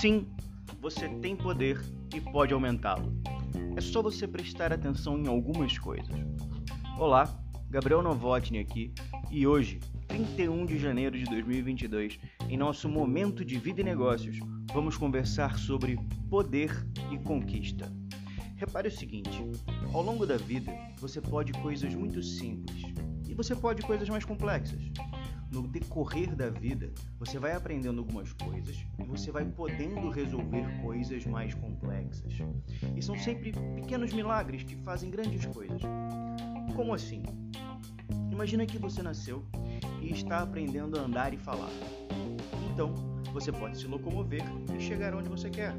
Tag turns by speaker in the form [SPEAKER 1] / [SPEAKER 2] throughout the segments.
[SPEAKER 1] Sim, você tem poder e pode aumentá-lo. É só você prestar atenção em algumas coisas. Olá, Gabriel Novotny aqui e hoje, 31 de janeiro de 2022, em nosso momento de vida e negócios, vamos conversar sobre poder e conquista. Repare o seguinte: ao longo da vida, você pode coisas muito simples e você pode coisas mais complexas decorrer da vida, você vai aprendendo algumas coisas e você vai podendo resolver coisas mais complexas. E são sempre pequenos milagres que fazem grandes coisas. Como assim? Imagina que você nasceu e está aprendendo a andar e falar. Então, você pode se locomover e chegar onde você quer.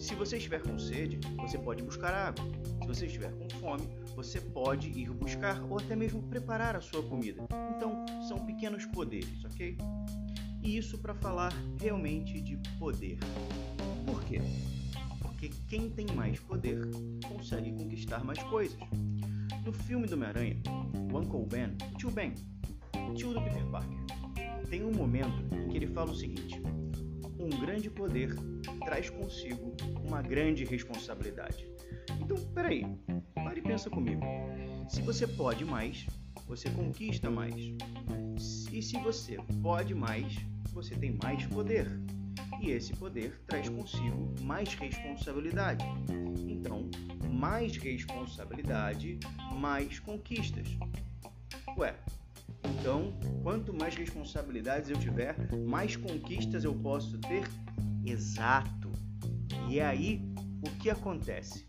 [SPEAKER 1] Se você estiver com sede, você pode buscar água. Se você estiver com fome, você pode ir buscar ou até mesmo preparar a sua comida. Então, são pequenos poderes, ok? E isso para falar realmente de poder. Por quê? Porque quem tem mais poder consegue conquistar mais coisas. No filme do Homem-Aranha, o Uncle Ben, o tio Ben, o tio do Peter Parker, tem um momento em que ele fala o seguinte: um grande poder traz consigo uma grande responsabilidade. Então, peraí, pare e pensa comigo. Se você pode mais, você conquista mais. E se você pode mais, você tem mais poder. E esse poder traz consigo mais responsabilidade. Então, mais responsabilidade, mais conquistas. Ué, então, quanto mais responsabilidades eu tiver, mais conquistas eu posso ter? Exato. E é aí o que acontece?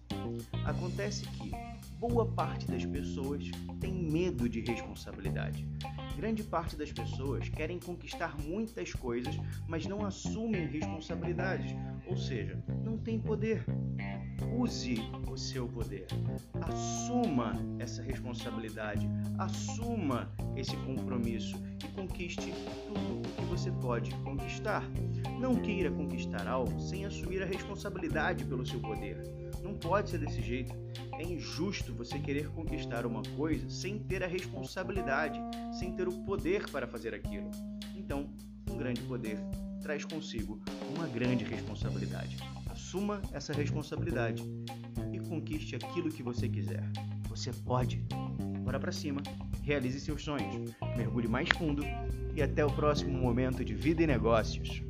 [SPEAKER 1] Acontece que boa parte das pessoas tem medo de responsabilidade. Grande parte das pessoas querem conquistar muitas coisas, mas não assumem responsabilidades, ou seja, não têm poder. Use o seu poder. Assuma essa responsabilidade, assuma esse compromisso e conquiste tudo o que você pode conquistar. Não queira conquistar algo sem assumir a responsabilidade pelo seu poder. Não pode ser desse jeito. É injusto você querer conquistar uma coisa sem ter a responsabilidade, sem ter o poder para fazer aquilo. Então, um grande poder traz consigo uma grande responsabilidade. Assuma essa responsabilidade e conquiste aquilo que você quiser. Você pode. Bora para cima, realize seus sonhos, mergulhe mais fundo e até o próximo momento de vida e negócios.